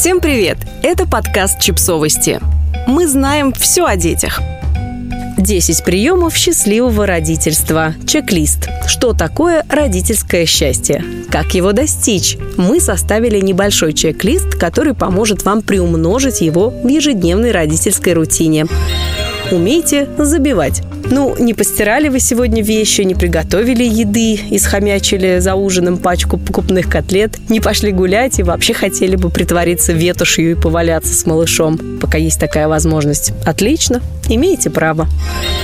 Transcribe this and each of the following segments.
Всем привет! Это подкаст «Чипсовости». Мы знаем все о детях. 10 приемов счастливого родительства. Чек-лист. Что такое родительское счастье? Как его достичь? Мы составили небольшой чек-лист, который поможет вам приумножить его в ежедневной родительской рутине. Умейте забивать. Ну, не постирали вы сегодня вещи, не приготовили еды и схомячили за ужином пачку покупных котлет, не пошли гулять и вообще хотели бы притвориться ветошью и поваляться с малышом, пока есть такая возможность. Отлично, имеете право.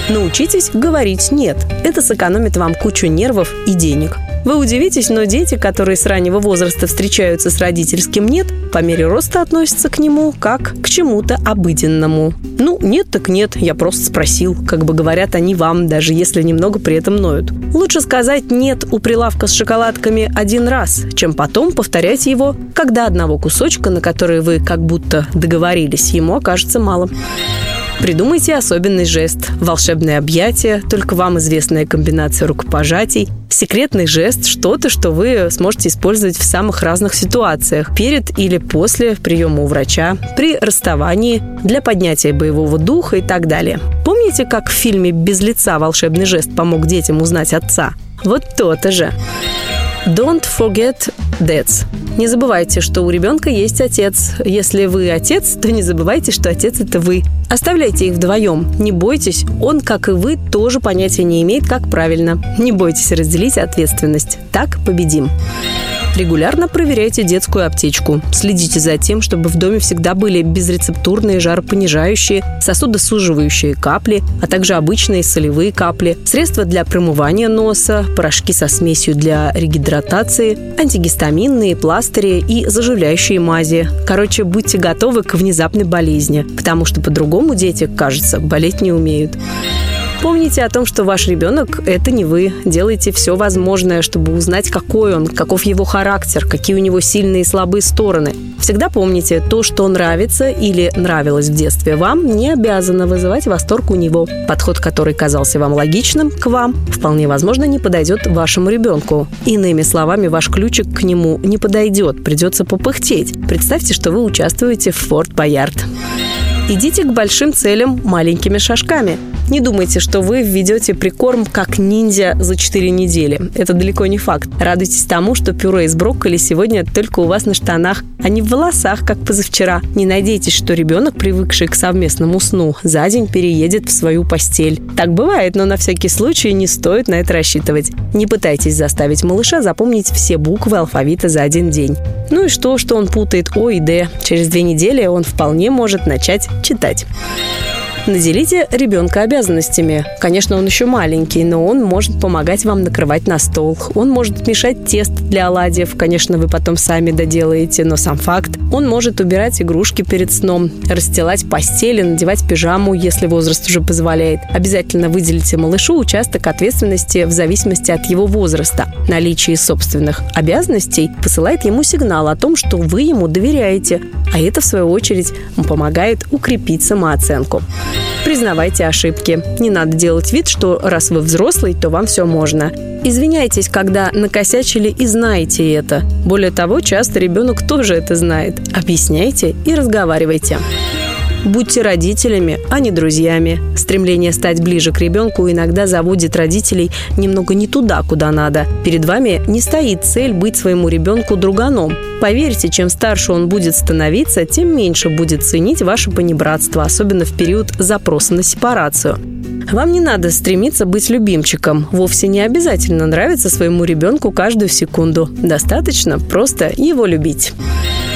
Научитесь говорить «нет». Это сэкономит вам кучу нервов и денег. Вы удивитесь, но дети, которые с раннего возраста встречаются с родительским «нет», по мере роста относятся к нему как к чему-то обыденному. Ну, нет так нет, я просто спросил, как бы говорят они вам, даже если немного при этом ноют. Лучше сказать «нет» у прилавка с шоколадками один раз, чем потом повторять его, когда одного кусочка, на который вы как будто договорились, ему окажется мало. Придумайте особенный жест, волшебное объятие, только вам известная комбинация рукопожатий, секретный жест, что-то, что вы сможете использовать в самых разных ситуациях, перед или после приема у врача, при расставании, для поднятия боевого духа и так далее. Помните, как в фильме «Без лица» волшебный жест помог детям узнать отца? Вот то-то же. Don't forget dads. Не забывайте, что у ребенка есть отец. Если вы отец, то не забывайте, что отец – это вы. Оставляйте их вдвоем. Не бойтесь, он, как и вы, тоже понятия не имеет, как правильно. Не бойтесь разделить ответственность. Так победим. Регулярно проверяйте детскую аптечку. Следите за тем, чтобы в доме всегда были безрецептурные жаропонижающие, сосудосуживающие капли, а также обычные солевые капли, средства для промывания носа, порошки со смесью для регидратации, антигистаминные пластыри и заживляющие мази. Короче, будьте готовы к внезапной болезни, потому что по-другому дети, кажется, болеть не умеют. Помните о том, что ваш ребенок – это не вы. Делайте все возможное, чтобы узнать, какой он, каков его характер, какие у него сильные и слабые стороны. Всегда помните, то, что нравится или нравилось в детстве вам, не обязано вызывать восторг у него. Подход, который казался вам логичным к вам, вполне возможно, не подойдет вашему ребенку. Иными словами, ваш ключик к нему не подойдет, придется попыхтеть. Представьте, что вы участвуете в Форт Боярд. Идите к большим целям маленькими шажками. Не думайте, что вы введете прикорм как ниндзя за 4 недели. Это далеко не факт. Радуйтесь тому, что пюре из брокколи сегодня только у вас на штанах, а не в волосах, как позавчера. Не надейтесь, что ребенок, привыкший к совместному сну, за день переедет в свою постель. Так бывает, но на всякий случай не стоит на это рассчитывать. Не пытайтесь заставить малыша запомнить все буквы алфавита за один день. Ну и что, что он путает О и Д? Через две недели он вполне может начать читать. Наделите ребенка обязанностями. Конечно, он еще маленький, но он может помогать вам накрывать на стол. Он может мешать тест для оладьев. Конечно, вы потом сами доделаете, но сам факт. Он может убирать игрушки перед сном, расстилать постели, надевать пижаму, если возраст уже позволяет. Обязательно выделите малышу участок ответственности в зависимости от его возраста. Наличие собственных обязанностей посылает ему сигнал о том, что вы ему доверяете, а это, в свою очередь, помогает укрепить самооценку. Признавайте ошибки. Не надо делать вид, что раз вы взрослый, то вам все можно. Извиняйтесь, когда накосячили и знаете это. Более того, часто ребенок тоже это знает. Объясняйте и разговаривайте. Будьте родителями, а не друзьями. Стремление стать ближе к ребенку иногда заводит родителей немного не туда, куда надо. Перед вами не стоит цель быть своему ребенку друганом. Поверьте, чем старше он будет становиться, тем меньше будет ценить ваше понебратство, особенно в период запроса на сепарацию. Вам не надо стремиться быть любимчиком. Вовсе не обязательно нравиться своему ребенку каждую секунду. Достаточно просто его любить.